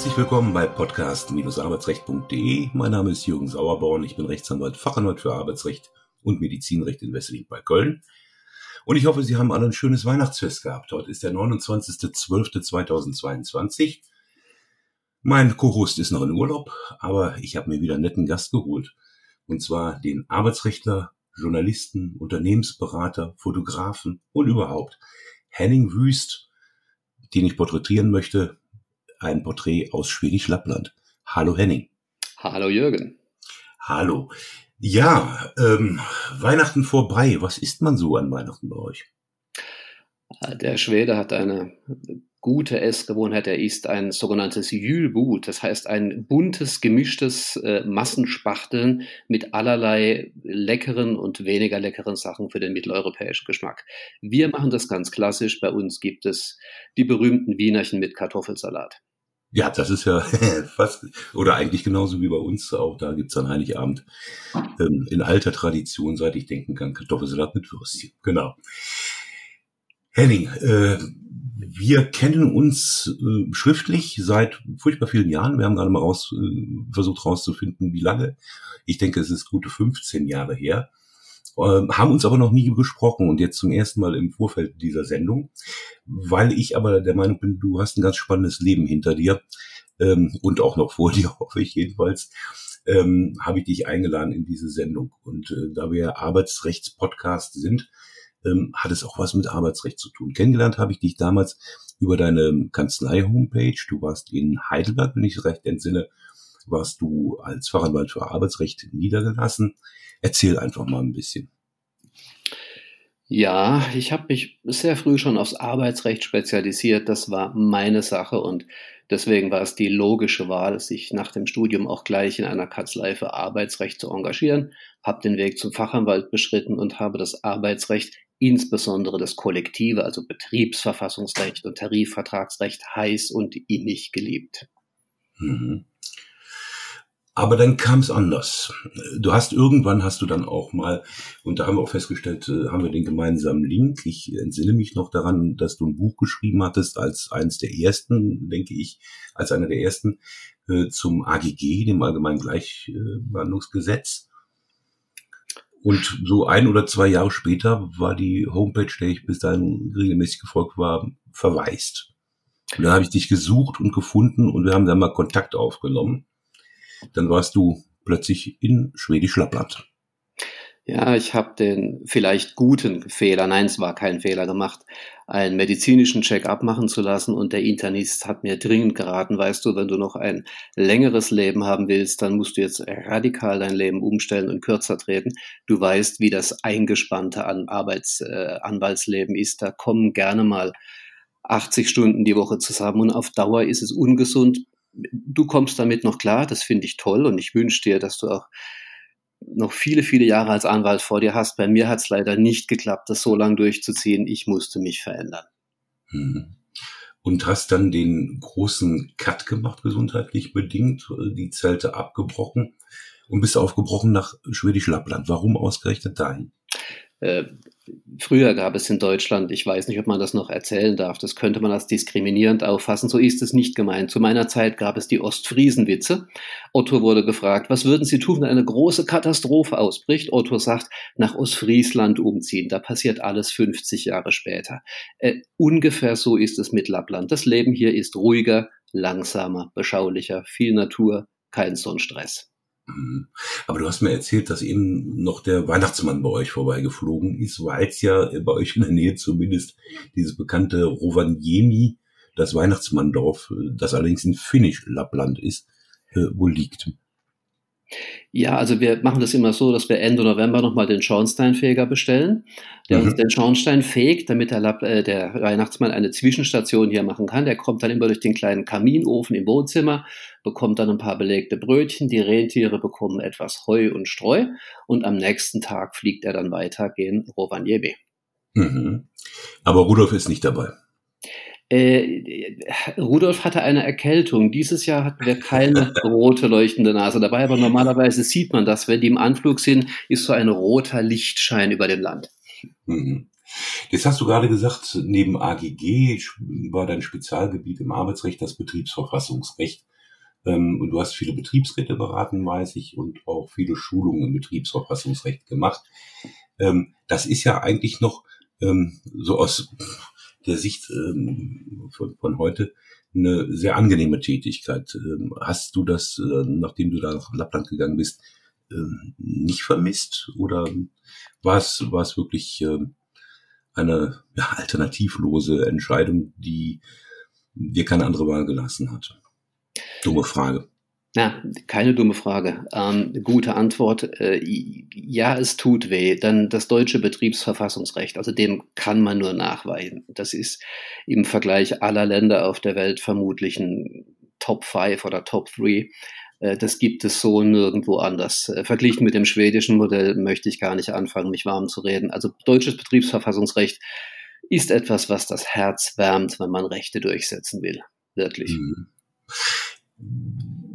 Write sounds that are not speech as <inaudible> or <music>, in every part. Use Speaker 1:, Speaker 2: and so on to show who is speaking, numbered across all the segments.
Speaker 1: Herzlich willkommen bei podcast-arbeitsrecht.de. Mein Name ist Jürgen Sauerborn. Ich bin Rechtsanwalt, Fachanwalt für Arbeitsrecht und Medizinrecht in Wesseling bei Köln. Und ich hoffe, Sie haben alle ein schönes Weihnachtsfest gehabt. Heute ist der 29.12.2022. Mein Co-Host ist noch in Urlaub, aber ich habe mir wieder einen netten Gast geholt. Und zwar den Arbeitsrechtler, Journalisten, Unternehmensberater, Fotografen und überhaupt Henning Wüst, den ich porträtieren möchte. Ein Porträt aus Schwedisch-Lappland. Hallo Henning.
Speaker 2: Hallo Jürgen.
Speaker 1: Hallo. Ja, ähm, Weihnachten vorbei. Was isst man so an Weihnachten bei euch?
Speaker 2: Der Schwede hat eine gute Essgewohnheit. Er isst ein sogenanntes Jülbut, das heißt ein buntes, gemischtes äh, Massenspachteln mit allerlei leckeren und weniger leckeren Sachen für den mitteleuropäischen Geschmack. Wir machen das ganz klassisch. Bei uns gibt es die berühmten Wienerchen mit Kartoffelsalat.
Speaker 1: Ja, das ist ja <laughs> fast, oder eigentlich genauso wie bei uns auch. Da gibt's an Heiligabend ähm, in alter Tradition, seit ich denken kann, Kartoffelsalat mit Würstchen. Genau. Henning, äh, wir kennen uns äh, schriftlich seit furchtbar vielen Jahren. Wir haben gerade mal raus, äh, versucht rauszufinden, wie lange. Ich denke, es ist gute 15 Jahre her. Äh, haben uns aber noch nie gesprochen und jetzt zum ersten Mal im Vorfeld dieser Sendung, weil ich aber der Meinung bin, du hast ein ganz spannendes Leben hinter dir ähm, und auch noch vor <laughs> dir, hoffe ich jedenfalls, ähm, habe ich dich eingeladen in diese Sendung. Und äh, da wir Arbeitsrechtspodcast sind, ähm, hat es auch was mit Arbeitsrecht zu tun. Kennengelernt habe ich dich damals über deine Kanzlei-Homepage. Du warst in Heidelberg, wenn ich recht entsinne, warst du als Fachanwalt für Arbeitsrecht niedergelassen. Erzähl einfach mal ein bisschen.
Speaker 2: Ja, ich habe mich sehr früh schon aufs Arbeitsrecht spezialisiert. Das war meine Sache und deswegen war es die logische Wahl, sich nach dem Studium auch gleich in einer Kanzlei für Arbeitsrecht zu engagieren. Habe den Weg zum Fachanwalt beschritten und habe das Arbeitsrecht, insbesondere das Kollektive, also Betriebsverfassungsrecht und Tarifvertragsrecht, heiß und innig geliebt. Mhm.
Speaker 1: Aber dann kam es anders. Du hast irgendwann hast du dann auch mal, und da haben wir auch festgestellt, äh, haben wir den gemeinsamen Link. Ich entsinne mich noch daran, dass du ein Buch geschrieben hattest als eines der ersten, denke ich, als einer der ersten äh, zum AGG, dem Allgemeinen Gleichbehandlungsgesetz. Und so ein oder zwei Jahre später war die Homepage, der ich bis dahin regelmäßig gefolgt war, verwaist. Und dann habe ich dich gesucht und gefunden und wir haben dann mal Kontakt aufgenommen dann warst du plötzlich in Schwedisch Lappland.
Speaker 2: Ja, ich habe den vielleicht guten Fehler, nein, es war kein Fehler gemacht, einen medizinischen Check-up machen zu lassen und der Internist hat mir dringend geraten, weißt du, wenn du noch ein längeres Leben haben willst, dann musst du jetzt radikal dein Leben umstellen und kürzer treten. Du weißt, wie das eingespannte An Arbeits äh, Anwaltsleben ist, da kommen gerne mal 80 Stunden die Woche zusammen und auf Dauer ist es ungesund, du kommst damit noch klar, das finde ich toll und ich wünsche dir, dass du auch noch viele, viele Jahre als Anwalt vor dir hast. Bei mir hat es leider nicht geklappt, das so lange durchzuziehen. Ich musste mich verändern.
Speaker 1: Mhm. Und hast dann den großen Cut gemacht, gesundheitlich bedingt, die Zelte abgebrochen und bist aufgebrochen nach Schwedisch Lappland. Warum ausgerechnet dahin?
Speaker 2: Äh, früher gab es in Deutschland, ich weiß nicht, ob man das noch erzählen darf, das könnte man als diskriminierend auffassen, so ist es nicht gemeint. Zu meiner Zeit gab es die Ostfriesenwitze. Otto wurde gefragt, was würden Sie tun, wenn eine große Katastrophe ausbricht? Otto sagt, nach Ostfriesland umziehen, da passiert alles 50 Jahre später. Äh, ungefähr so ist es mit Lappland. Das Leben hier ist ruhiger, langsamer, beschaulicher, viel Natur, kein Sonnenstress.
Speaker 1: Mhm. Aber du hast mir erzählt, dass eben noch der Weihnachtsmann bei euch vorbeigeflogen ist, weil es ja bei euch in der Nähe zumindest dieses bekannte Rovaniemi, das Weihnachtsmanndorf, das allerdings in Finnisch-Lappland ist, äh, wo liegt.
Speaker 2: Ja, also wir machen das immer so, dass wir Ende November nochmal den Schornsteinfeger bestellen, der mhm. uns den Schornstein fegt, damit der, äh, der Weihnachtsmann eine Zwischenstation hier machen kann. Der kommt dann immer durch den kleinen Kaminofen im Wohnzimmer, bekommt dann ein paar belegte Brötchen, die Rentiere bekommen etwas Heu und Streu und am nächsten Tag fliegt er dann weiter gen Rovaniemi.
Speaker 1: Mhm. Aber Rudolf ist nicht dabei.
Speaker 2: Äh, Rudolf hatte eine Erkältung. Dieses Jahr hatten wir keine <laughs> rote leuchtende Nase dabei, aber normalerweise sieht man das, wenn die im Anflug sind, ist so ein roter Lichtschein über dem Land.
Speaker 1: Mhm. Jetzt hast du gerade gesagt, neben AGG war dein Spezialgebiet im Arbeitsrecht das Betriebsverfassungsrecht. Ähm, und du hast viele Betriebsräte beraten, weiß ich, und auch viele Schulungen im Betriebsverfassungsrecht gemacht. Ähm, das ist ja eigentlich noch ähm, so aus der Sicht ähm, von, von heute eine sehr angenehme Tätigkeit. Ähm, hast du das, äh, nachdem du da nach Lappland gegangen bist, äh, nicht vermisst? Oder war es, war es wirklich äh, eine ja, alternativlose Entscheidung, die dir keine andere Wahl gelassen hat? Dumme Frage.
Speaker 2: Na, keine dumme Frage. Ähm, gute Antwort. Äh, ja, es tut weh. Dann das deutsche Betriebsverfassungsrecht, also dem kann man nur nachweisen. Das ist im Vergleich aller Länder auf der Welt vermutlich ein Top 5 oder Top 3. Äh, das gibt es so nirgendwo anders. Äh, verglichen mit dem schwedischen Modell möchte ich gar nicht anfangen, mich warm zu reden. Also deutsches Betriebsverfassungsrecht ist etwas, was das Herz wärmt, wenn man Rechte durchsetzen will. Wirklich. Mhm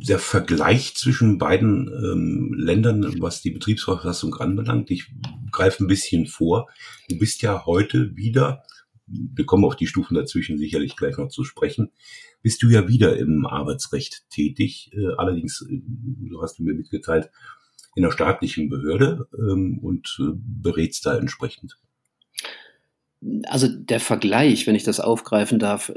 Speaker 1: der Vergleich zwischen beiden ähm, Ländern, was die Betriebsverfassung anbelangt, ich greife ein bisschen vor. Du bist ja heute wieder, wir kommen auf die Stufen dazwischen sicherlich gleich noch zu sprechen, bist du ja wieder im Arbeitsrecht tätig. Äh, allerdings, äh, so hast du mir mitgeteilt, in der staatlichen Behörde ähm, und äh, berätst da entsprechend.
Speaker 2: Also der Vergleich, wenn ich das aufgreifen darf,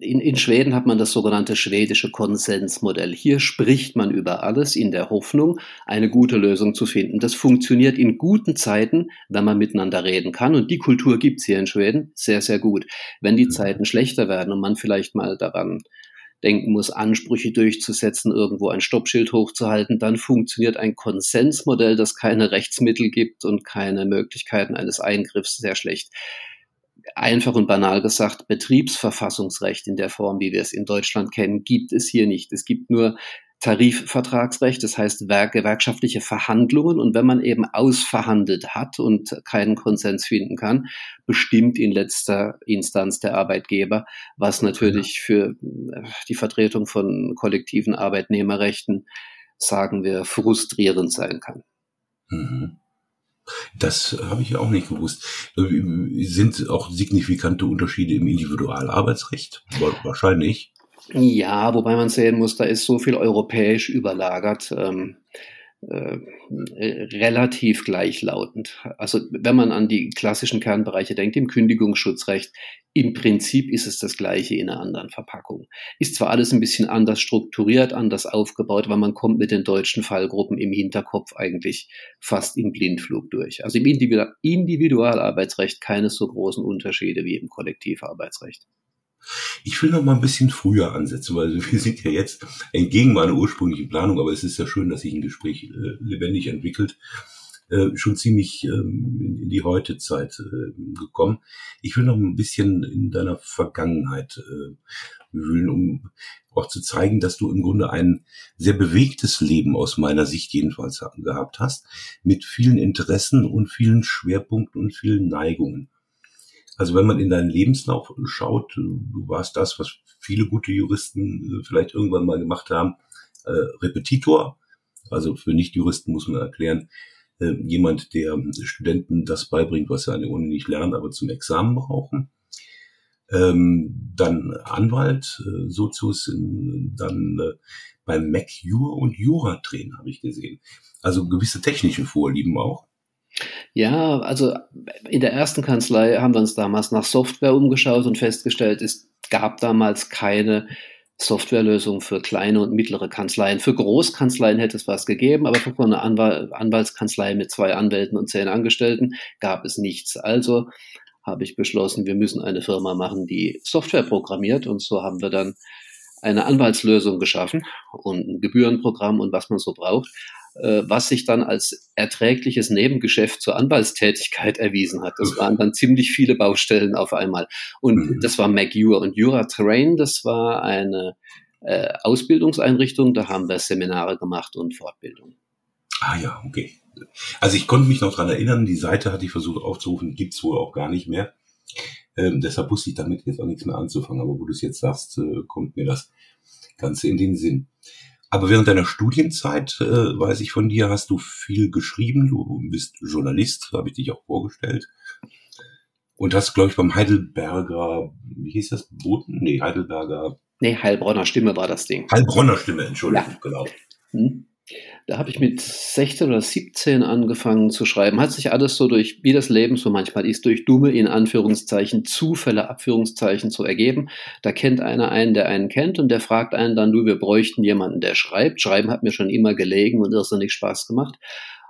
Speaker 2: in, in Schweden hat man das sogenannte schwedische Konsensmodell. Hier spricht man über alles in der Hoffnung, eine gute Lösung zu finden. Das funktioniert in guten Zeiten, wenn man miteinander reden kann. Und die Kultur gibt's hier in Schweden sehr, sehr gut. Wenn die Zeiten schlechter werden und man vielleicht mal daran denken muss, Ansprüche durchzusetzen, irgendwo ein Stoppschild hochzuhalten, dann funktioniert ein Konsensmodell, das keine Rechtsmittel gibt und keine Möglichkeiten eines Eingriffs sehr schlecht einfach und banal gesagt, Betriebsverfassungsrecht in der Form, wie wir es in Deutschland kennen, gibt es hier nicht. Es gibt nur Tarifvertragsrecht, das heißt gewerkschaftliche Verhandlungen. Und wenn man eben ausverhandelt hat und keinen Konsens finden kann, bestimmt in letzter Instanz der Arbeitgeber, was natürlich für äh, die Vertretung von kollektiven Arbeitnehmerrechten, sagen wir, frustrierend sein kann.
Speaker 1: Mhm. Das habe ich auch nicht gewusst. Sind auch signifikante Unterschiede im Individualarbeitsrecht? Wahrscheinlich.
Speaker 2: Ja, wobei man sehen muss, da ist so viel europäisch überlagert. Ähm, äh, relativ gleichlautend. Also wenn man an die klassischen Kernbereiche denkt, im Kündigungsschutzrecht, im Prinzip ist es das gleiche in einer anderen Verpackung. Ist zwar alles ein bisschen anders strukturiert, anders aufgebaut, aber man kommt mit den deutschen Fallgruppen im Hinterkopf eigentlich fast im Blindflug durch. Also im Individualarbeitsrecht keine so großen Unterschiede wie im Kollektivarbeitsrecht.
Speaker 1: Ich will noch mal ein bisschen früher ansetzen, weil wir sind ja jetzt entgegen meiner ursprünglichen Planung, aber es ist ja schön, dass sich ein Gespräch äh, lebendig entwickelt, äh, schon ziemlich ähm, in, die Heutezeit äh, gekommen. Ich will noch ein bisschen in deiner Vergangenheit äh, wühlen, um auch zu zeigen, dass du im Grunde ein sehr bewegtes Leben aus meiner Sicht jedenfalls gehabt hast, mit vielen Interessen und vielen Schwerpunkten und vielen Neigungen. Also wenn man in deinen Lebenslauf schaut, du warst das, was viele gute Juristen äh, vielleicht irgendwann mal gemacht haben, äh, Repetitor. Also für Nicht-Juristen muss man erklären, äh, jemand, der Studenten das beibringt, was sie an der Uni nicht lernen, aber zum Examen brauchen. Ähm, dann Anwalt, äh, Sozius, dann äh, beim MacJur und Jura-Trainer habe ich gesehen. Also gewisse technische Vorlieben auch.
Speaker 2: Ja, also in der ersten Kanzlei haben wir uns damals nach Software umgeschaut und festgestellt, es gab damals keine Softwarelösung für kleine und mittlere Kanzleien. Für Großkanzleien hätte es was gegeben, aber für eine Anwal Anwaltskanzlei mit zwei Anwälten und zehn Angestellten gab es nichts. Also habe ich beschlossen, wir müssen eine Firma machen, die Software programmiert. Und so haben wir dann eine Anwaltslösung geschaffen und ein Gebührenprogramm und was man so braucht. Äh, was sich dann als erträgliches Nebengeschäft zur Anwaltstätigkeit erwiesen hat. Das waren dann ziemlich viele Baustellen auf einmal. Und mhm. das war MacJura. Und Jura Terrain, das war eine äh, Ausbildungseinrichtung, da haben wir Seminare gemacht und Fortbildung.
Speaker 1: Ah ja, okay. Also ich konnte mich noch dran erinnern, die Seite hatte ich versucht aufzurufen, gibt's wohl auch gar nicht mehr. Ähm, deshalb wusste ich damit jetzt auch nichts mehr anzufangen. Aber wo du es jetzt sagst, äh, kommt mir das Ganze in den Sinn. Aber während deiner Studienzeit, äh, weiß ich von dir, hast du viel geschrieben. Du bist Journalist, habe ich dich auch vorgestellt. Und hast, glaube ich, beim Heidelberger, wie hieß das, Boten? Nee, Heidelberger
Speaker 2: Nee, Heilbronner Stimme war das Ding.
Speaker 1: Heilbronner Stimme, Entschuldigung, ja. genau. Hm.
Speaker 2: Da habe ich mit 16 oder 17 angefangen zu schreiben. Hat sich alles so durch, wie das Leben so manchmal ist, durch dumme, in Anführungszeichen, Zufälle, Abführungszeichen zu ergeben. Da kennt einer einen, der einen kennt und der fragt einen dann, du, wir bräuchten jemanden, der schreibt. Schreiben hat mir schon immer gelegen und irrsinnig Spaß gemacht.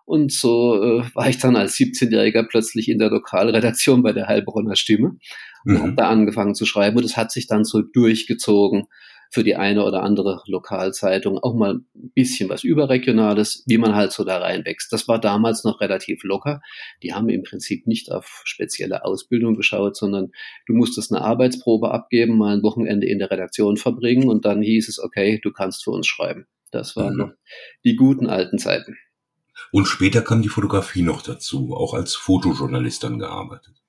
Speaker 2: Und so äh, war ich dann als 17-Jähriger plötzlich in der Lokalredaktion bei der Heilbronner Stimme und mhm. habe da angefangen zu schreiben. Und es hat sich dann so durchgezogen für die eine oder andere Lokalzeitung auch mal ein bisschen was Überregionales, wie man halt so da reinwächst. Das war damals noch relativ locker. Die haben im Prinzip nicht auf spezielle Ausbildung geschaut, sondern du musstest eine Arbeitsprobe abgeben, mal ein Wochenende in der Redaktion verbringen und dann hieß es, okay, du kannst für uns schreiben. Das waren mhm. noch die guten alten Zeiten.
Speaker 1: Und später kam die Fotografie noch dazu, auch als Fotojournalist dann gearbeitet.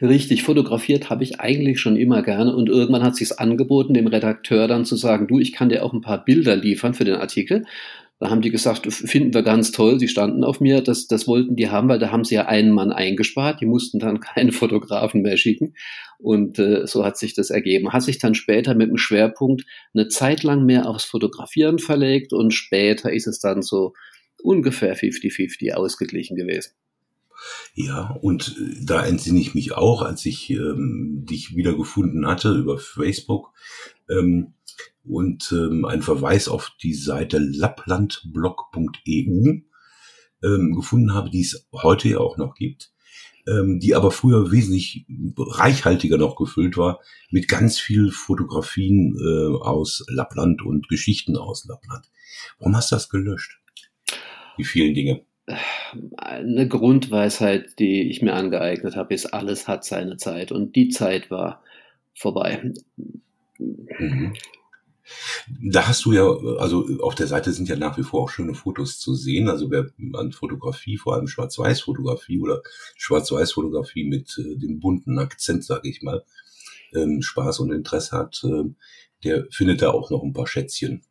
Speaker 2: Richtig, fotografiert habe ich eigentlich schon immer gerne und irgendwann hat sich's angeboten, dem Redakteur dann zu sagen, du, ich kann dir auch ein paar Bilder liefern für den Artikel. Da haben die gesagt, finden wir ganz toll. Sie standen auf mir, das, das wollten die haben, weil da haben sie ja einen Mann eingespart. Die mussten dann <laughs> keinen Fotografen mehr schicken. Und äh, so hat sich das ergeben. Hat sich dann später mit dem Schwerpunkt eine Zeit lang mehr aufs Fotografieren verlegt und später ist es dann so ungefähr 50-50 ausgeglichen gewesen.
Speaker 1: Ja, und äh, da entsinne ich mich auch, als ich ähm, dich wiedergefunden hatte über Facebook ähm, und ähm, einen Verweis auf die Seite lapplandblog.eu ähm, gefunden habe, die es heute ja auch noch gibt, ähm, die aber früher wesentlich reichhaltiger noch gefüllt war mit ganz viel Fotografien äh, aus Lappland und Geschichten aus Lappland. Warum hast du das gelöscht? Die vielen Dinge
Speaker 2: eine Grundweisheit, die ich mir angeeignet habe, ist, alles hat seine Zeit und die Zeit war vorbei.
Speaker 1: Mhm. Da hast du ja, also auf der Seite sind ja nach wie vor auch schöne Fotos zu sehen. Also wer an Fotografie, vor allem Schwarz-Weiß-Fotografie oder Schwarz-Weiß-Fotografie mit äh, dem bunten Akzent, sage ich mal, ähm, Spaß und Interesse hat, äh, der findet da auch noch ein paar Schätzchen.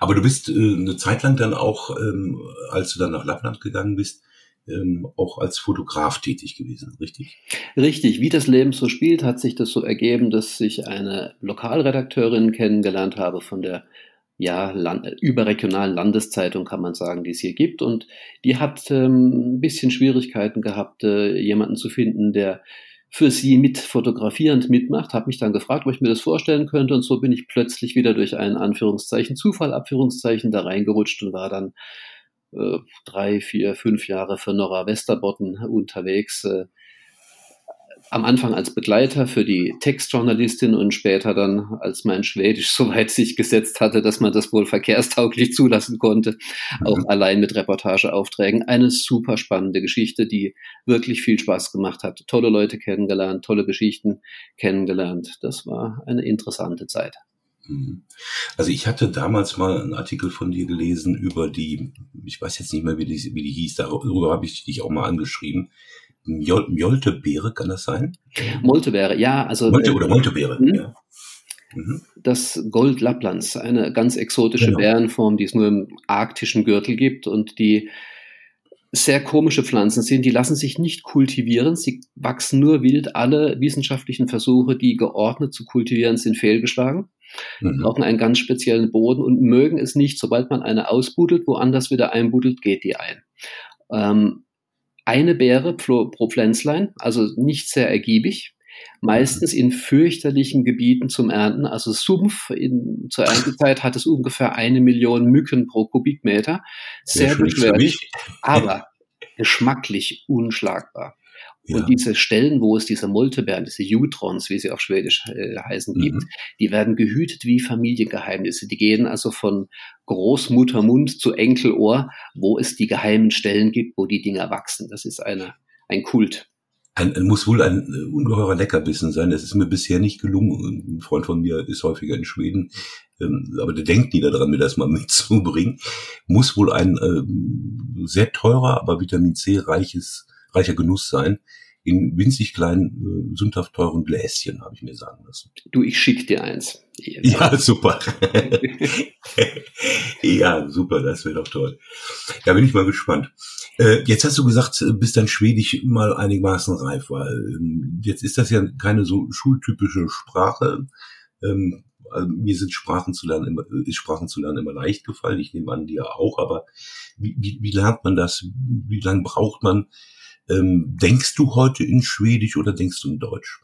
Speaker 1: Aber du bist äh, eine Zeit lang dann auch, ähm, als du dann nach Lappland gegangen bist, ähm, auch als Fotograf tätig gewesen, richtig?
Speaker 2: Richtig. Wie das Leben so spielt, hat sich das so ergeben, dass ich eine Lokalredakteurin kennengelernt habe von der ja, Land überregionalen Landeszeitung, kann man sagen, die es hier gibt. Und die hat ähm, ein bisschen Schwierigkeiten gehabt, äh, jemanden zu finden, der für sie mit fotografierend mitmacht, habe mich dann gefragt, ob ich mir das vorstellen könnte und so bin ich plötzlich wieder durch einen Anführungszeichen Zufall, Abführungszeichen da reingerutscht und war dann äh, drei, vier, fünf Jahre für Nora Westerbotten unterwegs. Äh, am Anfang als Begleiter für die Textjournalistin und später dann, als mein Schwedisch <laughs> so weit sich gesetzt hatte, dass man das wohl verkehrstauglich zulassen konnte, mhm. auch allein mit Reportageaufträgen. Eine super spannende Geschichte, die wirklich viel Spaß gemacht hat. Tolle Leute kennengelernt, tolle Geschichten kennengelernt. Das war eine interessante Zeit.
Speaker 1: Mhm. Also ich hatte damals mal einen Artikel von dir gelesen über die, ich weiß jetzt nicht mehr, wie die, wie die hieß, darüber habe ich dich auch mal angeschrieben, Mjol Mjoltebeere, kann das sein?
Speaker 2: Moltebeere, ja. Also,
Speaker 1: Molte oder Moltebeere,
Speaker 2: mhm. ja. Mhm. Das Gold Lapplands, eine ganz exotische genau. Bärenform, die es nur im arktischen Gürtel gibt und die sehr komische Pflanzen sind. Die lassen sich nicht kultivieren, sie wachsen nur wild. Alle wissenschaftlichen Versuche, die geordnet zu kultivieren, sind fehlgeschlagen. Mhm. brauchen einen ganz speziellen Boden und mögen es nicht, sobald man eine ausbuddelt, woanders wieder einbuddelt, geht die ein. Ähm, eine Beere pro, pro Pflänzlein, also nicht sehr ergiebig, meistens in fürchterlichen Gebieten zum Ernten. Also Sumpf in, zur Erntezeit hat es ungefähr eine Million Mücken pro Kubikmeter. Sehr beschwerlich, aber geschmacklich unschlagbar. Ja. Und diese Stellen, wo es diese Moltebeeren, diese Jutrons, wie sie auf Schwedisch äh, heißen, mhm. gibt, die werden gehütet wie Familiengeheimnisse. Die gehen also von Großmuttermund zu Enkelohr, wo es die geheimen Stellen gibt, wo die Dinger wachsen. Das ist eine, ein Kult.
Speaker 1: Ein, muss wohl ein äh, ungeheurer Leckerbissen sein. Das ist mir bisher nicht gelungen. Ein Freund von mir ist häufiger in Schweden, ähm, aber der denkt nie daran, mir das mal <laughs> mitzubringen. Muss wohl ein äh, sehr teurer, aber Vitamin C reiches reicher Genuss sein. In winzig kleinen, äh, sündhaft teuren Gläschen, habe ich mir sagen lassen.
Speaker 2: Du, ich schick dir eins. <laughs>
Speaker 1: Ja, super. <laughs> ja, super, das wäre doch toll. Da bin ich mal gespannt. Äh, jetzt hast du gesagt, bis dein Schwedisch mal einigermaßen reif war. Ähm, jetzt ist das ja keine so schultypische Sprache. Ähm, also mir sind Sprachen zu lernen immer, ist Sprachen zu lernen immer leicht gefallen. Ich nehme an, dir auch. Aber wie, wie, wie lernt man das? Wie lange braucht man? Ähm, denkst du heute in Schwedisch oder denkst du in Deutsch?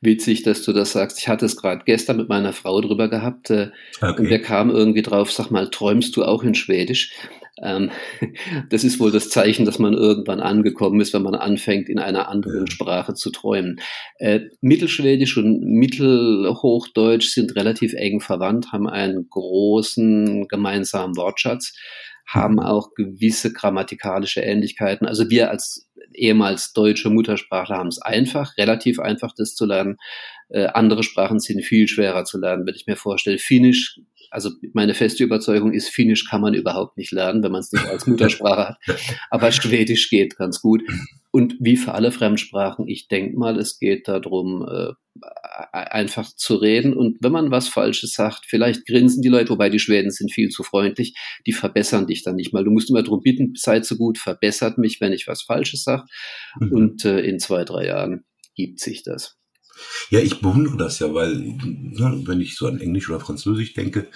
Speaker 2: Witzig, dass du das sagst. Ich hatte es gerade gestern mit meiner Frau drüber gehabt äh, okay. und wir kamen irgendwie drauf, sag mal, träumst du auch in Schwedisch? Ähm, <laughs> das ist wohl das Zeichen, dass man irgendwann angekommen ist, wenn man anfängt, in einer anderen Sprache zu träumen. Äh, Mittelschwedisch und Mittelhochdeutsch sind relativ eng verwandt, haben einen großen gemeinsamen Wortschatz, haben auch gewisse grammatikalische Ähnlichkeiten. Also wir als ehemals deutsche Muttersprachler haben es einfach, relativ einfach, das zu lernen. Äh, andere Sprachen sind viel schwerer zu lernen, wenn ich mir vorstelle. Finnisch also meine feste Überzeugung ist, Finnisch kann man überhaupt nicht lernen, wenn man es nicht als Muttersprache hat. Aber Schwedisch geht ganz gut. Und wie für alle Fremdsprachen, ich denke mal, es geht darum, äh, einfach zu reden. Und wenn man was Falsches sagt, vielleicht grinsen die Leute, wobei die Schweden sind viel zu freundlich, die verbessern dich dann nicht mal. Du musst immer darum bitten, seid so gut, verbessert mich, wenn ich was Falsches sage. Mhm. Und äh, in zwei, drei Jahren gibt sich das.
Speaker 1: Ja, ich bewundere das ja, weil, ne, wenn ich so an Englisch oder Französisch denke,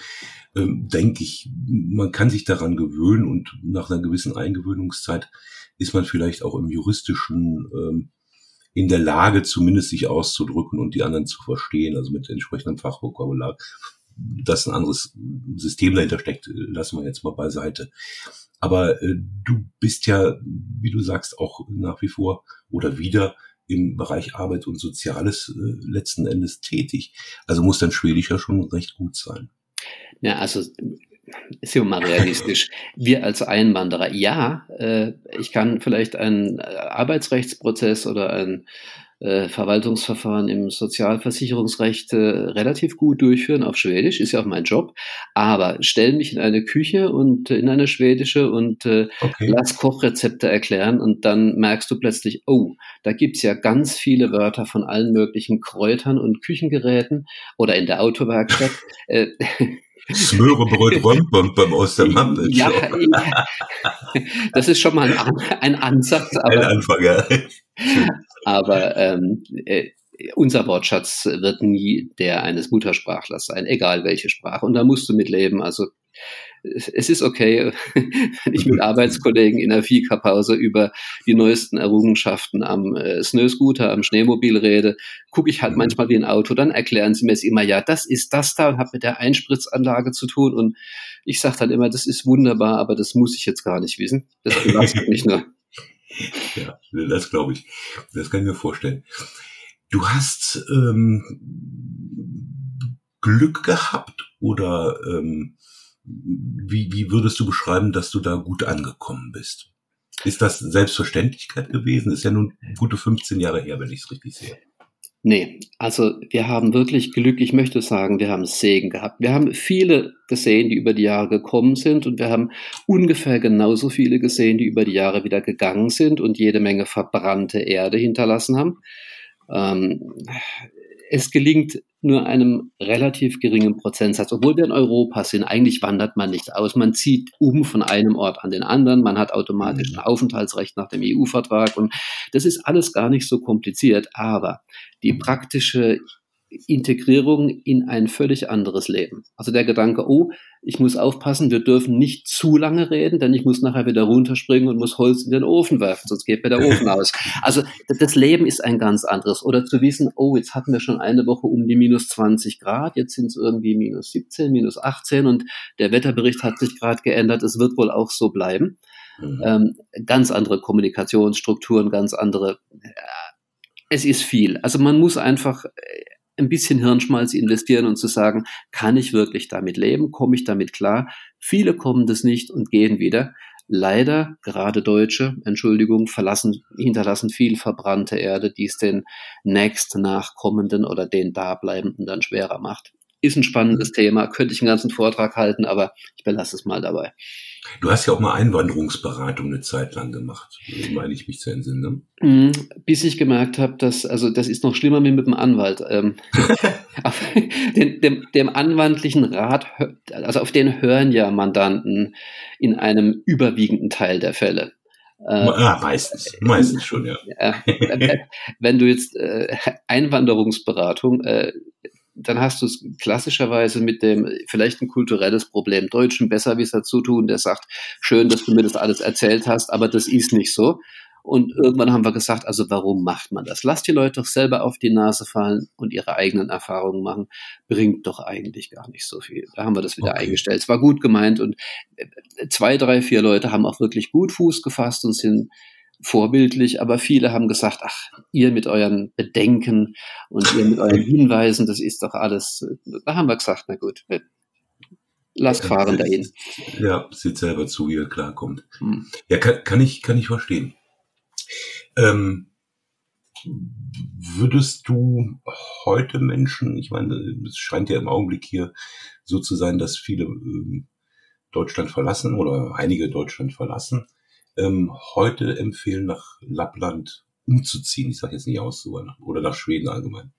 Speaker 1: ähm, denke ich, man kann sich daran gewöhnen und nach einer gewissen Eingewöhnungszeit ist man vielleicht auch im juristischen ähm, in der Lage, zumindest sich auszudrücken und die anderen zu verstehen, also mit entsprechendem Fachvokabular. Dass ein anderes System dahinter steckt, lassen wir jetzt mal beiseite. Aber äh, du bist ja, wie du sagst, auch nach wie vor oder wieder im Bereich Arbeit und Soziales äh, letzten Endes tätig. Also muss dann Schwedisch ja schon recht gut sein.
Speaker 2: Ja, also sind wir mal realistisch. <laughs> Wir als Einwanderer, ja, äh, ich kann vielleicht einen Arbeitsrechtsprozess oder ein äh, Verwaltungsverfahren im Sozialversicherungsrecht äh, relativ gut durchführen auf Schwedisch, ist ja auch mein Job. Aber stell mich in eine Küche und äh, in eine schwedische und äh, okay. lass Kochrezepte erklären und dann merkst du plötzlich, oh, da gibt's ja ganz viele Wörter von allen möglichen Kräutern und Küchengeräten oder in der Autowerkstatt. <laughs> äh,
Speaker 1: Smörebröt Röntgen beim Ostermann. Ja, ja, <laughs>
Speaker 2: das ist schon mal ein, ein Ansatz.
Speaker 1: Aber, ein Anfang, ja.
Speaker 2: Aber ähm, äh, unser Wortschatz wird nie der eines Muttersprachlers sein, egal welche Sprache. Und da musst du mit leben. Also es ist okay, <laughs> wenn ich mit Arbeitskollegen in der Fika-Pause über die neuesten Errungenschaften am äh, Snöscooter, am Schneemobil rede, gucke ich halt manchmal wie ein Auto, dann erklären sie mir es immer, ja, das ist das da und hat mit der Einspritzanlage zu tun und ich sage dann immer, das ist wunderbar, aber das muss ich jetzt gar nicht wissen. Das belastet mich nur. <laughs>
Speaker 1: Ja, das glaube ich. Das kann ich mir vorstellen. Du hast ähm, Glück gehabt oder ähm, wie, wie würdest du beschreiben, dass du da gut angekommen bist? Ist das Selbstverständlichkeit gewesen? Ist ja nun gute 15 Jahre her, wenn ich es richtig sehe.
Speaker 2: Nee, also wir haben wirklich Glück. Ich möchte sagen, wir haben Segen gehabt. Wir haben viele gesehen, die über die Jahre gekommen sind und wir haben ungefähr genauso viele gesehen, die über die Jahre wieder gegangen sind und jede Menge verbrannte Erde hinterlassen haben. Ähm, es gelingt nur einem relativ geringen Prozentsatz, obwohl wir in Europa sind. Eigentlich wandert man nicht aus. Man zieht um von einem Ort an den anderen. Man hat automatisch ein mhm. Aufenthaltsrecht nach dem EU-Vertrag und das ist alles gar nicht so kompliziert. Aber die praktische Integrierung in ein völlig anderes Leben. Also der Gedanke, oh, ich muss aufpassen, wir dürfen nicht zu lange reden, denn ich muss nachher wieder runterspringen und muss Holz in den Ofen werfen, sonst geht mir der Ofen <laughs> aus. Also das Leben ist ein ganz anderes. Oder zu wissen, oh, jetzt hatten wir schon eine Woche um die minus 20 Grad, jetzt sind es irgendwie minus 17, minus 18 und der Wetterbericht hat sich gerade geändert, es wird wohl auch so bleiben. Mhm. Ähm, ganz andere Kommunikationsstrukturen, ganz andere. Äh, es ist viel. Also man muss einfach äh, ein bisschen Hirnschmalz investieren und zu sagen, kann ich wirklich damit leben? Komme ich damit klar? Viele kommen das nicht und gehen wieder. Leider, gerade Deutsche, Entschuldigung, verlassen, hinterlassen viel verbrannte Erde, die es den nächst Nachkommenden oder den Dableibenden dann schwerer macht. Ist ein spannendes Thema, könnte ich einen ganzen Vortrag halten, aber ich belasse es mal dabei.
Speaker 1: Du hast ja auch mal Einwanderungsberatung eine Zeit lang gemacht, meine ich mich zu entsinnen.
Speaker 2: Ne? Bis ich gemerkt habe, dass, also das ist noch schlimmer mit dem Anwalt. Ähm, <laughs> den, dem, dem anwaltlichen Rat, also auf den hören ja Mandanten in einem überwiegenden Teil der Fälle.
Speaker 1: Äh, ja, meistens, meistens schon, ja.
Speaker 2: Äh, wenn du jetzt äh, Einwanderungsberatung, äh, dann hast du es klassischerweise mit dem vielleicht ein kulturelles Problem Deutschen besser wie es dazu tun, der sagt, schön, dass du mir das alles erzählt hast, aber das ist nicht so. Und irgendwann haben wir gesagt, also warum macht man das? Lasst die Leute doch selber auf die Nase fallen und ihre eigenen Erfahrungen machen. Bringt doch eigentlich gar nicht so viel. Da haben wir das wieder okay. eingestellt. Es war gut gemeint und äh, zwei, drei, vier Leute haben auch wirklich gut Fuß gefasst und sind vorbildlich, aber viele haben gesagt, ach, ihr mit euren Bedenken und ihr mit euren <laughs> Hinweisen, das ist doch alles, da haben wir gesagt, na gut, lasst fahren dahin.
Speaker 1: Ja, sieht selber zu, wie er klarkommt. Hm. Ja, kann, kann, ich, kann ich verstehen. Ähm, würdest du heute Menschen, ich meine, es scheint ja im Augenblick hier so zu sein, dass viele ähm, Deutschland verlassen oder einige Deutschland verlassen, ähm, heute empfehlen, nach Lappland umzuziehen? Ich sage jetzt nicht auszuwandern oder nach Schweden allgemein.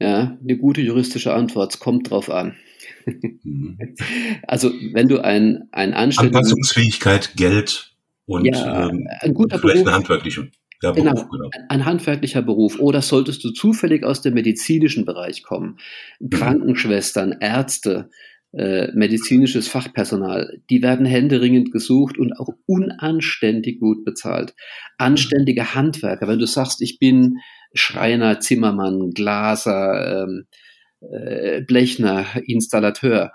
Speaker 2: Ja, eine gute juristische Antwort. Es kommt drauf an. Mhm. <laughs> Also, wenn du ein, ein
Speaker 1: Anstellung... Anpassungsfähigkeit, Geld und ja, ähm, ein guter vielleicht Beruf, eine handwerkliche.
Speaker 2: Ja, genau, Beruf, genau. Ein handwerklicher Beruf. Oder solltest du zufällig aus dem medizinischen Bereich kommen? Mhm. Krankenschwestern, Ärzte, äh, medizinisches Fachpersonal, die werden händeringend gesucht und auch unanständig gut bezahlt. Anständige Handwerker, wenn du sagst, ich bin Schreiner, Zimmermann, Glaser, ähm, äh, Blechner, Installateur,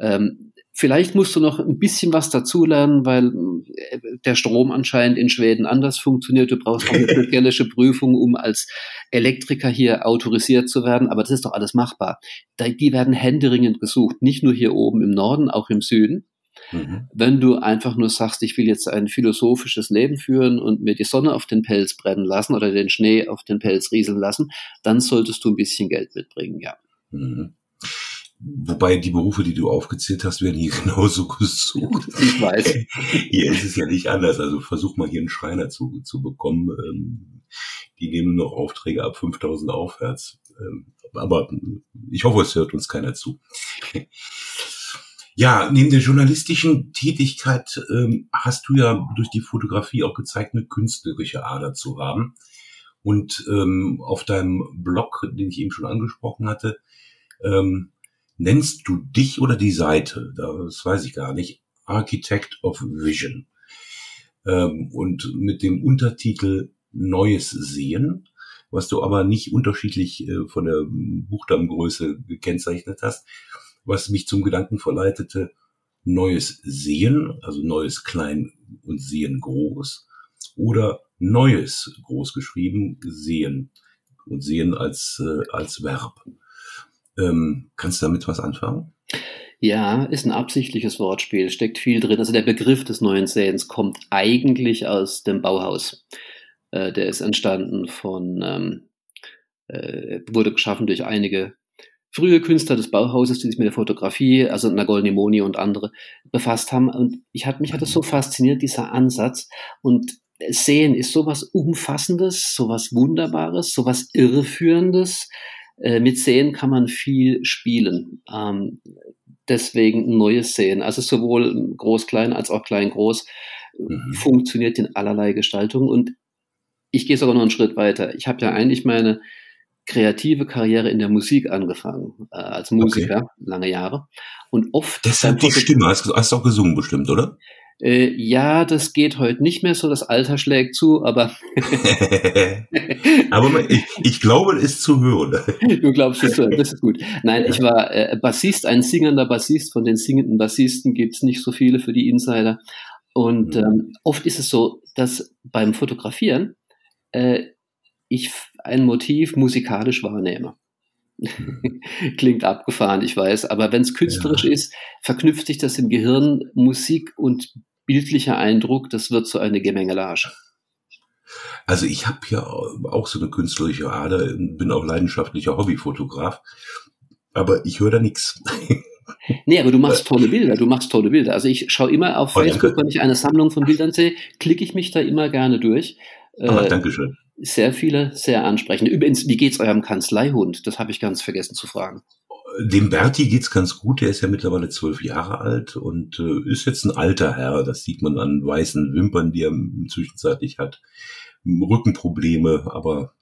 Speaker 2: ähm, Vielleicht musst du noch ein bisschen was dazulernen, weil äh, der Strom anscheinend in Schweden anders funktioniert. Du brauchst auch eine <laughs> spezielle Prüfung, um als Elektriker hier autorisiert zu werden. Aber das ist doch alles machbar. Die werden händeringend gesucht, nicht nur hier oben im Norden, auch im Süden. Mhm. Wenn du einfach nur sagst, ich will jetzt ein philosophisches Leben führen und mir die Sonne auf den Pelz brennen lassen oder den Schnee auf den Pelz rieseln lassen, dann solltest du ein bisschen Geld mitbringen, ja. Mhm.
Speaker 1: Wobei die Berufe, die du aufgezählt hast, werden hier <laughs> genauso gesucht. Ich weiß. <laughs> Hier ist es ja nicht anders. Also versuch mal hier einen Schreiner zu, zu bekommen. Ähm, die nehmen noch Aufträge ab 5000 aufwärts. Ähm, aber ich hoffe, es hört uns keiner zu. <laughs> Ja, neben der journalistischen Tätigkeit ähm, hast du ja durch die Fotografie auch gezeigt, eine künstlerische Ader zu haben. Und auf deinem Blog, den ich eben schon angesprochen hatte, ähm, nennst du dich oder die Seite, das weiß ich gar nicht, Architect of Vision. Ähm, und mit dem Untertitel Neues Sehen, was du aber nicht unterschiedlich äh, von der Buchstabengröße gekennzeichnet hast, was mich zum Gedanken verleitete, Neues Sehen, also Neues Klein und Sehen groß, oder Neues groß geschrieben, Sehen und Sehen als, äh, als Verb. Ähm, kannst du damit was anfangen?
Speaker 2: Ja, ist ein absichtliches Wortspiel, steckt viel drin. Also der Begriff des neuen Sehens kommt eigentlich aus dem Bauhaus. Äh, der ist entstanden von, ähm, äh, wurde geschaffen durch einige frühe Künstler des Bauhauses, die sich mit der Fotografie, also Nagolny Moni und andere, befasst haben. Und ich hat, mich hat das so fasziniert, dieser Ansatz. Und Sehen ist sowas Umfassendes, sowas Wunderbares, sowas Irreführendes. Äh, mit Sehen kann man viel spielen. Ähm, deswegen neues Sehen. Also sowohl groß-klein als auch klein-groß mhm. funktioniert in allerlei Gestaltung. Und ich gehe sogar noch einen Schritt weiter. Ich habe ja eigentlich meine kreative Karriere in der Musik angefangen, äh, als Musiker, okay. lange Jahre. Und oft.
Speaker 1: Deshalb die Stimme, hast, hast du auch gesungen bestimmt, oder?
Speaker 2: Äh, ja, das geht heute nicht mehr so, das Alter schlägt zu, aber. <laughs> <laughs>
Speaker 1: aber ich, ich glaube, es ist zu hören.
Speaker 2: du glaubst es zu hören, das ist gut. Nein, ich war äh, Bassist, ein singender Bassist. Von den singenden Bassisten gibt's nicht so viele für die Insider. Und mhm. ähm, oft ist es so, dass beim Fotografieren äh, ich ein Motiv musikalisch wahrnehme. Mhm. <laughs> Klingt abgefahren, ich weiß, aber wenn es künstlerisch ja. ist, verknüpft sich das im Gehirn Musik und bildlicher Eindruck, das wird so eine Gemengelage.
Speaker 1: Also ich habe ja auch so eine künstlerische Ader, bin auch leidenschaftlicher Hobbyfotograf, aber ich höre da nichts. <laughs>
Speaker 2: Nee, aber du machst tolle Bilder, du machst tolle Bilder. Also ich schaue immer auf oh, Facebook, wenn ich eine Sammlung von Bildern sehe, klicke ich mich da immer gerne durch.
Speaker 1: Ah, äh, Dankeschön.
Speaker 2: Sehr viele, sehr ansprechend. Übrigens, wie geht's eurem Kanzleihund? Das habe ich ganz vergessen zu fragen.
Speaker 1: Dem Berti geht's ganz gut. Der ist ja mittlerweile zwölf Jahre alt und äh, ist jetzt ein alter Herr. Das sieht man an weißen Wimpern, die er zwischenzeitlich hat. Rückenprobleme, aber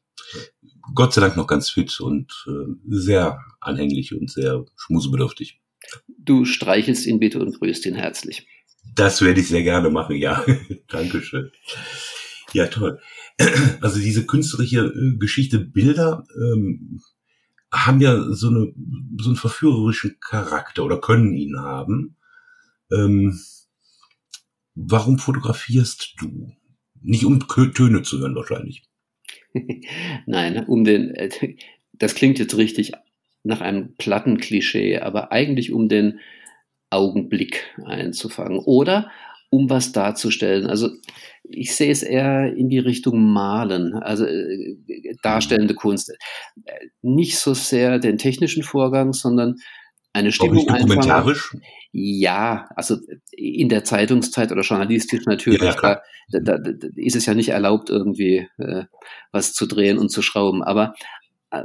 Speaker 1: Gott sei Dank noch ganz fit und äh, sehr anhänglich und sehr schmusebedürftig.
Speaker 2: Du streichelst ihn bitte und grüßt ihn herzlich.
Speaker 1: Das werde ich sehr gerne machen, ja. <laughs> Dankeschön. Ja, toll. Also diese künstlerische äh, Geschichte Bilder ähm, haben ja so, eine, so einen verführerischen Charakter oder können ihn haben. Ähm, warum fotografierst du? Nicht um Töne zu hören wahrscheinlich. <laughs>
Speaker 2: Nein, um den, äh, das klingt jetzt richtig nach einem platten Klischee, aber eigentlich um den Augenblick einzufangen oder um was darzustellen. Also ich sehe es eher in die Richtung Malen, also äh, darstellende Kunst. Nicht so sehr den technischen Vorgang, sondern eine Stimmung
Speaker 1: dokumentarisch?
Speaker 2: Ja, also in der Zeitungszeit oder journalistisch natürlich. Ja, da, da, da, ist es ja nicht erlaubt, irgendwie äh, was zu drehen und zu schrauben. Aber äh,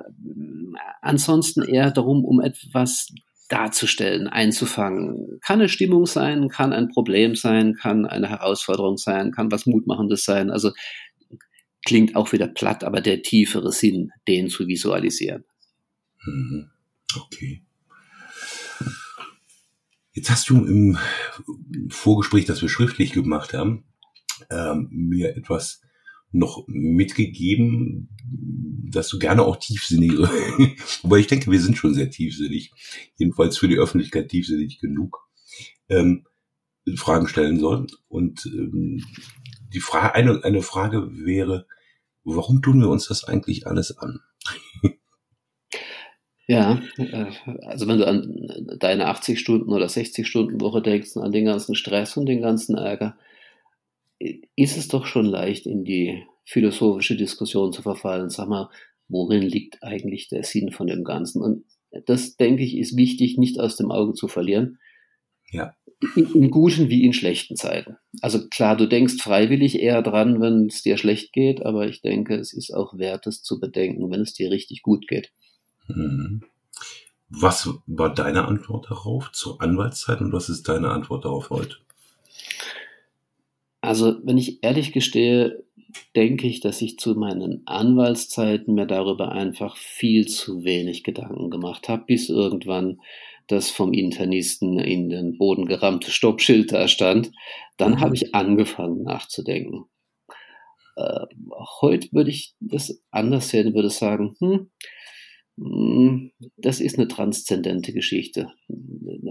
Speaker 2: ansonsten eher darum, um etwas darzustellen, einzufangen. Kann eine Stimmung sein, kann ein Problem sein, kann eine Herausforderung sein, kann was Mutmachendes sein. Also klingt auch wieder platt, aber der tiefere Sinn, den zu visualisieren.
Speaker 1: Mhm. Okay. Jetzt hast du im Vorgespräch, das wir schriftlich gemacht haben, ähm, mir etwas noch mitgegeben, dass du gerne auch tiefsinnigere, <laughs> wobei ich denke, wir sind schon sehr tiefsinnig, jedenfalls für die Öffentlichkeit tiefsinnig genug, ähm, Fragen stellen soll. Und ähm, die Frage, eine, eine Frage wäre, warum tun wir uns das eigentlich alles an? <laughs>
Speaker 2: Ja, äh, also wenn du an deine 80 Stunden oder 60 Stunden Woche denkst, an den ganzen Stress und den ganzen Ärger, ist es doch schon leicht, in die philosophische Diskussion zu verfallen. Sag mal, worin liegt eigentlich der Sinn von dem Ganzen? Und das, denke ich, ist wichtig, nicht aus dem Auge zu verlieren.
Speaker 1: Ja.
Speaker 2: In, in guten wie in schlechten Zeiten. Also klar, du denkst freiwillig eher dran, wenn es dir schlecht geht, aber ich denke, es ist auch wert, es zu bedenken, wenn es dir richtig gut geht.
Speaker 1: Mhm. Was war deine Antwort darauf zur Anwaltszeit und was ist deine Antwort darauf heute?
Speaker 2: Also, wenn ich ehrlich gestehe, denke ich, dass ich zu meinen Anwaltszeiten mir darüber einfach viel zu wenig Gedanken gemacht habe, bis irgendwann das vom Internisten in den Boden gerammte Stoppschild da stand. Dann habe ich angefangen nachzudenken. Äh, heute würde ich das anders sehen, würde sagen, hm, hm, das ist eine transzendente Geschichte.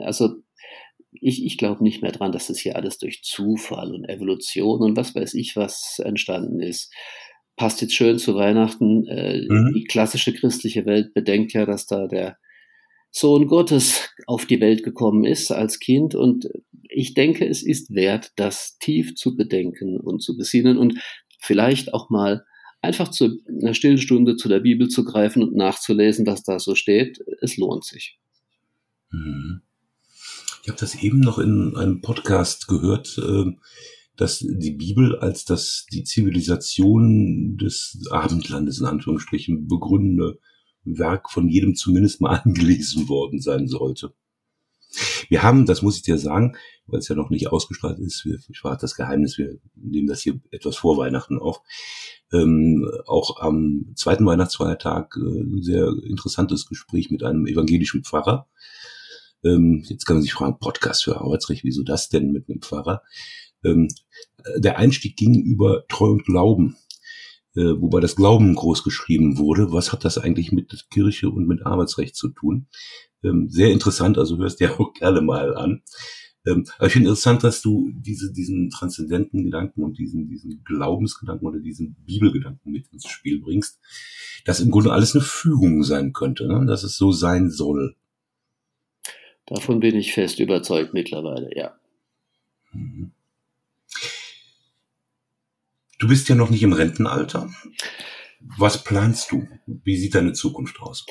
Speaker 2: Also ich, ich glaube nicht mehr dran, dass das hier alles durch Zufall und Evolution und was weiß ich was entstanden ist. Passt jetzt schön zu Weihnachten. Äh, mhm. Die klassische christliche Welt bedenkt ja, dass da der Sohn Gottes auf die Welt gekommen ist als Kind. Und ich denke, es ist wert, das tief zu bedenken und zu besinnen und vielleicht auch mal einfach zu einer stillen Stunde zu der Bibel zu greifen und nachzulesen, was da so steht. Es lohnt sich.
Speaker 1: Mhm. Ich habe das eben noch in einem Podcast gehört, äh, dass die Bibel als das die Zivilisation des Abendlandes in Anführungsstrichen begründende Werk von jedem zumindest mal <laughs> angelesen worden sein sollte. Wir haben, das muss ich dir sagen, weil es ja noch nicht ausgestrahlt ist, wir, ich war das Geheimnis, wir nehmen das hier etwas vor Weihnachten auf, ähm, auch am zweiten Weihnachtsfeiertag äh, ein sehr interessantes Gespräch mit einem evangelischen Pfarrer, ähm, jetzt kann man sich fragen, Podcast für Arbeitsrecht, wieso das denn mit einem Pfarrer? Ähm, der Einstieg ging über Treu und Glauben, äh, wobei das Glauben groß geschrieben wurde. Was hat das eigentlich mit Kirche und mit Arbeitsrecht zu tun? Ähm, sehr interessant, also hörst dir <laughs> auch gerne mal an. Ähm, aber ich finde interessant, dass du diese, diesen transzendenten Gedanken und diesen, diesen Glaubensgedanken oder diesen Bibelgedanken mit ins Spiel bringst, dass im Grunde alles eine Fügung sein könnte, ne? dass es so sein soll.
Speaker 2: Davon bin ich fest überzeugt mittlerweile, ja.
Speaker 1: Mhm. Du bist ja noch nicht im Rentenalter. Was planst du? Wie sieht deine Zukunft aus?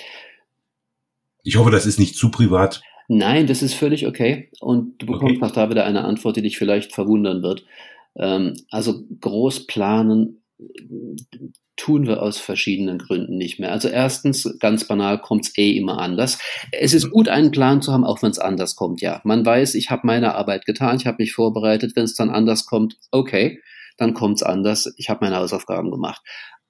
Speaker 1: Ich hoffe, das ist nicht zu privat.
Speaker 2: Nein, das ist völlig okay. Und du bekommst okay. auch da wieder eine Antwort, die dich vielleicht verwundern wird. Ähm, also groß planen tun wir aus verschiedenen Gründen nicht mehr. Also erstens, ganz banal, kommt es eh immer anders. Es ist gut, einen Plan zu haben, auch wenn es anders kommt, ja. Man weiß, ich habe meine Arbeit getan, ich habe mich vorbereitet, wenn es dann anders kommt, okay, dann kommt es anders, ich habe meine Hausaufgaben gemacht.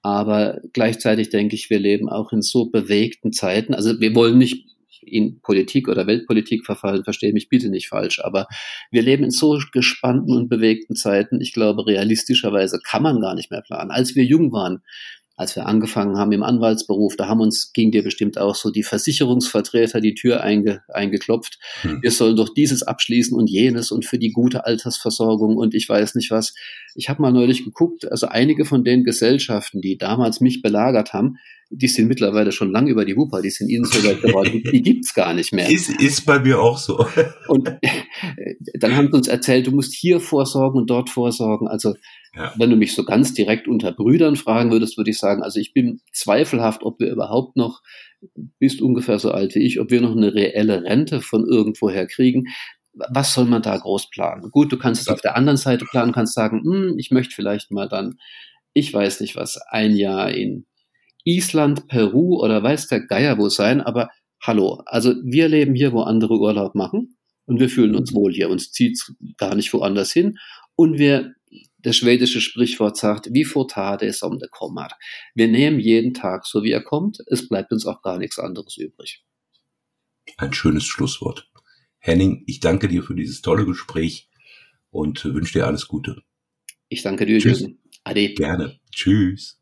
Speaker 2: Aber gleichzeitig denke ich, wir leben auch in so bewegten Zeiten. Also wir wollen nicht in Politik oder Weltpolitik verfallen, verstehe mich bitte nicht falsch, aber wir leben in so gespannten und bewegten Zeiten. Ich glaube, realistischerweise kann man gar nicht mehr planen. Als wir jung waren, als wir angefangen haben im Anwaltsberuf, da haben uns, ging dir bestimmt auch so, die Versicherungsvertreter die Tür einge, eingeklopft. Hm. Wir sollen doch dieses abschließen und jenes und für die gute Altersversorgung und ich weiß nicht was. Ich habe mal neulich geguckt, also einige von den Gesellschaften, die damals mich belagert haben, die sind mittlerweile schon lang über die Wupper, die sind ihnen so weit geworden, <laughs> die gibt's gar nicht mehr.
Speaker 1: Ist, ist bei mir auch so.
Speaker 2: Und äh, dann haben sie uns erzählt, du musst hier vorsorgen und dort vorsorgen. Also ja. wenn du mich so ganz direkt unter Brüdern fragen würdest, würde ich sagen, also ich bin zweifelhaft, ob wir überhaupt noch, bist ungefähr so alt wie ich, ob wir noch eine reelle Rente von irgendwoher kriegen was soll man da groß planen? Gut, du kannst es auf der anderen Seite planen, kannst sagen, hm, ich möchte vielleicht mal dann, ich weiß nicht was, ein Jahr in Island, Peru oder weiß der Geier wo sein, aber hallo, also wir leben hier, wo andere Urlaub machen und wir fühlen uns wohl hier, uns zieht gar nicht woanders hin und wir, das schwedische Sprichwort sagt, wie vor Tade som det kommer. Wir nehmen jeden Tag so, wie er kommt, es bleibt uns auch gar nichts anderes übrig.
Speaker 1: Ein schönes Schlusswort. Henning, ich danke dir für dieses tolle Gespräch und wünsche dir alles Gute.
Speaker 2: Ich danke dir,
Speaker 1: Tschüss. Ade. Gerne. Tschüss.